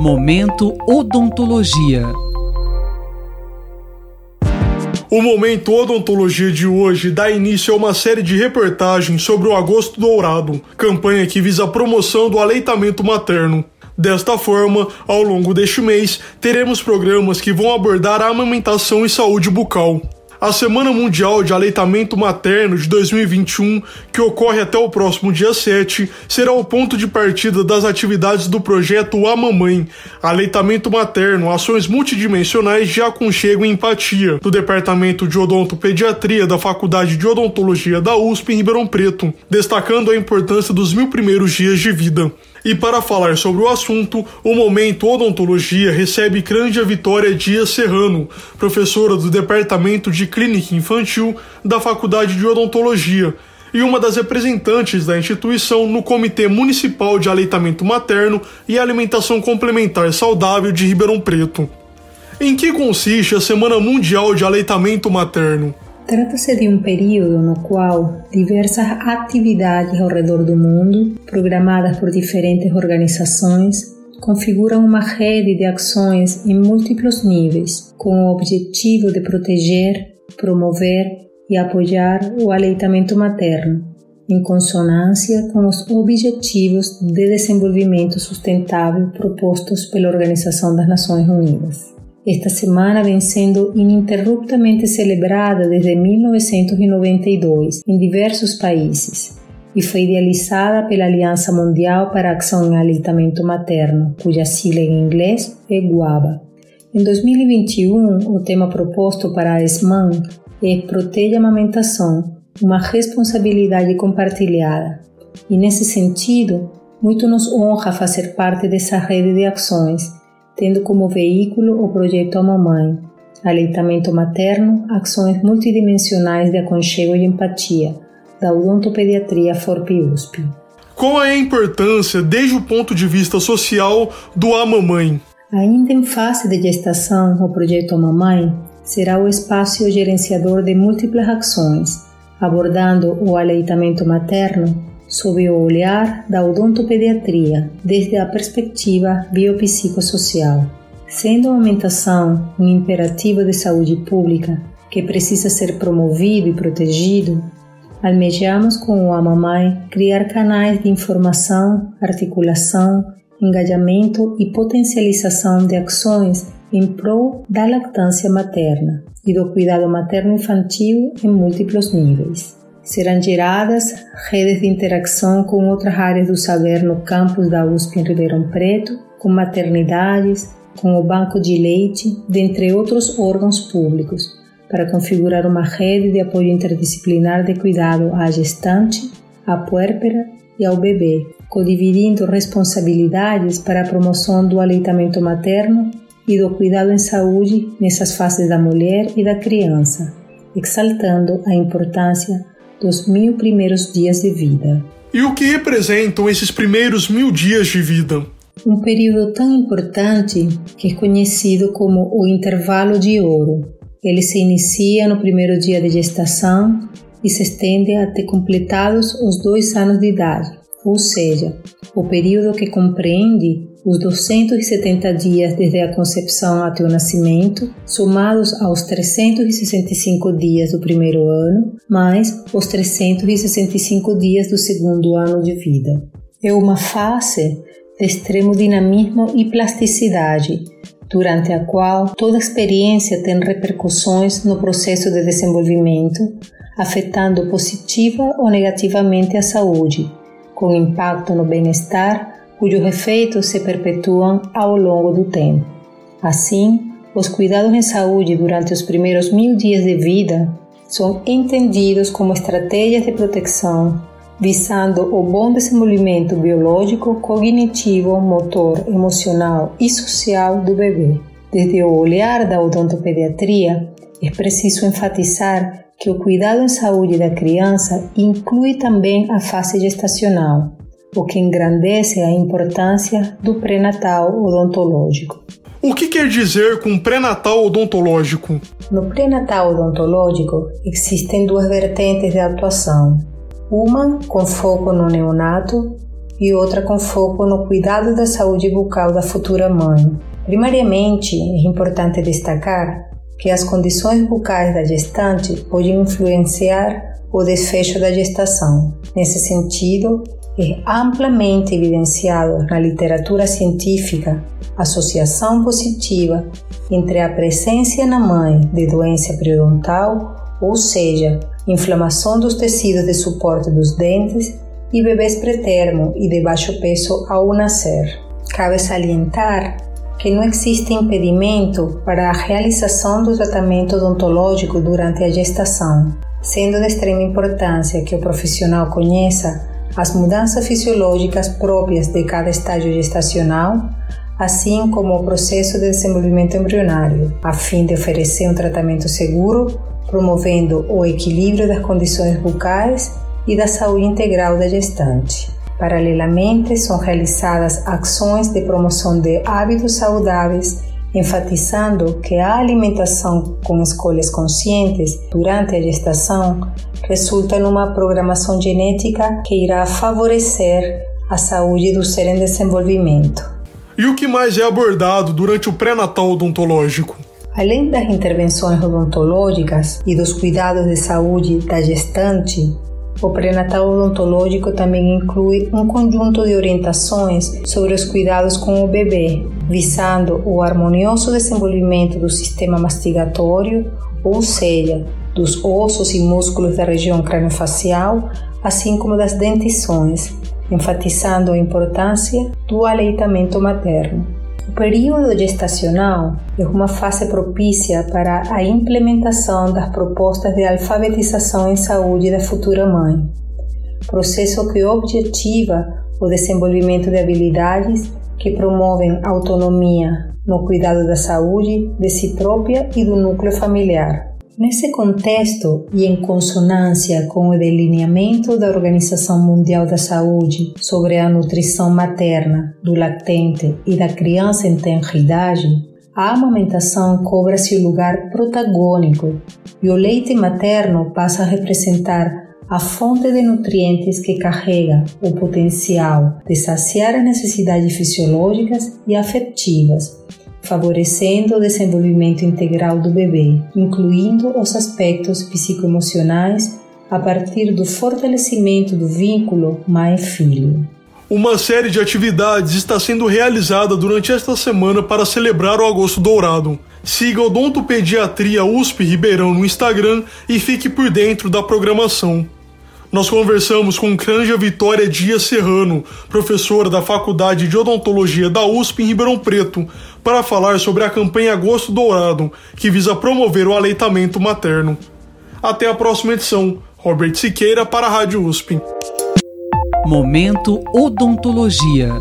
Momento Odontologia. O Momento Odontologia de hoje dá início a uma série de reportagens sobre o Agosto Dourado, campanha que visa a promoção do aleitamento materno. Desta forma, ao longo deste mês, teremos programas que vão abordar a amamentação e saúde bucal. A Semana Mundial de Aleitamento Materno de 2021, que ocorre até o próximo dia 7, será o ponto de partida das atividades do projeto A Mamãe, Aleitamento Materno, ações multidimensionais de aconchego e empatia, do Departamento de Odontopediatria da Faculdade de Odontologia da USP em Ribeirão Preto, destacando a importância dos mil primeiros dias de vida. E para falar sobre o assunto, o Momento Odontologia recebe Crândia Vitória Dias Serrano, professora do Departamento de Clínica Infantil da Faculdade de Odontologia e uma das representantes da instituição no Comitê Municipal de Aleitamento Materno e Alimentação Complementar Saudável de Ribeirão Preto. Em que consiste a Semana Mundial de Aleitamento Materno? Trata-se de um período no qual diversas atividades ao redor do mundo, programadas por diferentes organizações, configuram uma rede de ações em múltiplos níveis, com o objetivo de proteger, promover e apoiar o aleitamento materno, em consonância com os Objetivos de Desenvolvimento Sustentável propostos pela Organização das Nações Unidas. Esta semana vem sendo ininterruptamente celebrada desde 1992 em diversos países e foi idealizada pela Aliança Mundial para a Ação em Aleitamento Materno, cuja sigla em inglês é GUABA. Em 2021, o tema proposto para a ESMAN é Proteja a Amamentação, uma responsabilidade compartilhada. E nesse sentido, muito nos honra fazer parte dessa rede de ações tendo como veículo o projeto A Mamãe, aleitamento materno, ações multidimensionais de aconchego e empatia, da odontopediatria FORP-USP. Qual é a importância, desde o ponto de vista social, do A Mamãe? Ainda em fase de gestação, o projeto A Mamãe será o espaço gerenciador de múltiplas ações, abordando o aleitamento materno sob o olhar da odontopediatria desde a perspectiva biopsicossocial. Sendo a amamentação um imperativo de saúde pública que precisa ser promovido e protegido, almejamos com o Amamai criar canais de informação, articulação, engajamento e potencialização de ações em prol da lactância materna e do cuidado materno-infantil em múltiplos níveis serão geradas redes de interação com outras áreas do saber no campus da USP em Ribeirão Preto, com maternidades, com o banco de leite, dentre outros órgãos públicos, para configurar uma rede de apoio interdisciplinar de cuidado à gestante, à puérpera e ao bebê, codividindo responsabilidades para a promoção do aleitamento materno e do cuidado em saúde nessas fases da mulher e da criança, exaltando a importância dos mil primeiros dias de vida. E o que representam esses primeiros mil dias de vida? Um período tão importante que é conhecido como o intervalo de ouro. Ele se inicia no primeiro dia de gestação e se estende até completados os dois anos de idade, ou seja, o período que compreende os 270 dias desde a concepção até o nascimento, somados aos 365 dias do primeiro ano, mais os 365 dias do segundo ano de vida. É uma fase de extremo dinamismo e plasticidade, durante a qual toda experiência tem repercussões no processo de desenvolvimento, afetando positiva ou negativamente a saúde, com impacto no bem-estar cujos efeitos se perpetuam ao longo do tempo. Assim, os cuidados em saúde durante os primeiros mil dias de vida são entendidos como estratégias de proteção visando o bom desenvolvimento biológico, cognitivo, motor, emocional e social do bebê. Desde o olhar da odontopediatria, é preciso enfatizar que o cuidado em saúde da criança inclui também a fase gestacional, o que engrandece a importância do pré-natal odontológico. O que quer dizer com pré-natal odontológico? No pré-natal odontológico existem duas vertentes de atuação. Uma com foco no neonato e outra com foco no cuidado da saúde bucal da futura mãe. Primariamente, é importante destacar que as condições bucais da gestante podem influenciar o desfecho da gestação. Nesse sentido, é amplamente evidenciado na literatura científica a associação positiva entre a presença na mãe de doença periodontal, ou seja, inflamação dos tecidos de suporte dos dentes, e bebês pretermo e de baixo peso ao nascer. Cabe salientar que não existe impedimento para a realização do tratamento odontológico durante a gestação, sendo de extrema importância que o profissional conheça as mudanças fisiológicas próprias de cada estágio gestacional, assim como o processo de desenvolvimento embrionário, a fim de oferecer um tratamento seguro, promovendo o equilíbrio das condições bucais e da saúde integral da gestante. Paralelamente, são realizadas ações de promoção de hábitos saudáveis enfatizando que a alimentação com escolhas conscientes durante a gestação resulta numa programação genética que irá favorecer a saúde do ser em desenvolvimento. E o que mais é abordado durante o pré-natal odontológico? Além das intervenções odontológicas e dos cuidados de saúde da gestante, o pré-natal odontológico também inclui um conjunto de orientações sobre os cuidados com o bebê, visando o harmonioso desenvolvimento do sistema mastigatório, ou seja, dos ossos e músculos da região craniofacial, assim como das dentições, enfatizando a importância do aleitamento materno. O período gestacional é uma fase propícia para a implementação das propostas de alfabetização em saúde da futura mãe, processo que objetiva o desenvolvimento de habilidades que promovem autonomia no cuidado da saúde de si própria e do núcleo familiar. Nesse contexto e em consonância com o delineamento da Organização Mundial da Saúde sobre a nutrição materna, do lactente e da criança em tenra idade, a amamentação cobra-se o lugar protagônico e o leite materno passa a representar a fonte de nutrientes que carrega o potencial de saciar as necessidades fisiológicas e afetivas favorecendo o desenvolvimento integral do bebê, incluindo os aspectos psicoemocionais a partir do fortalecimento do vínculo mãe-filho. Uma série de atividades está sendo realizada durante esta semana para celebrar o Agosto Dourado. Siga Odontopediatria USP Ribeirão no Instagram e fique por dentro da programação. Nós conversamos com Cranja Vitória Dias Serrano, professora da Faculdade de Odontologia da USP em Ribeirão Preto, para falar sobre a campanha Agosto Dourado, que visa promover o aleitamento materno. Até a próxima edição. Robert Siqueira para a Rádio USP. Momento Odontologia.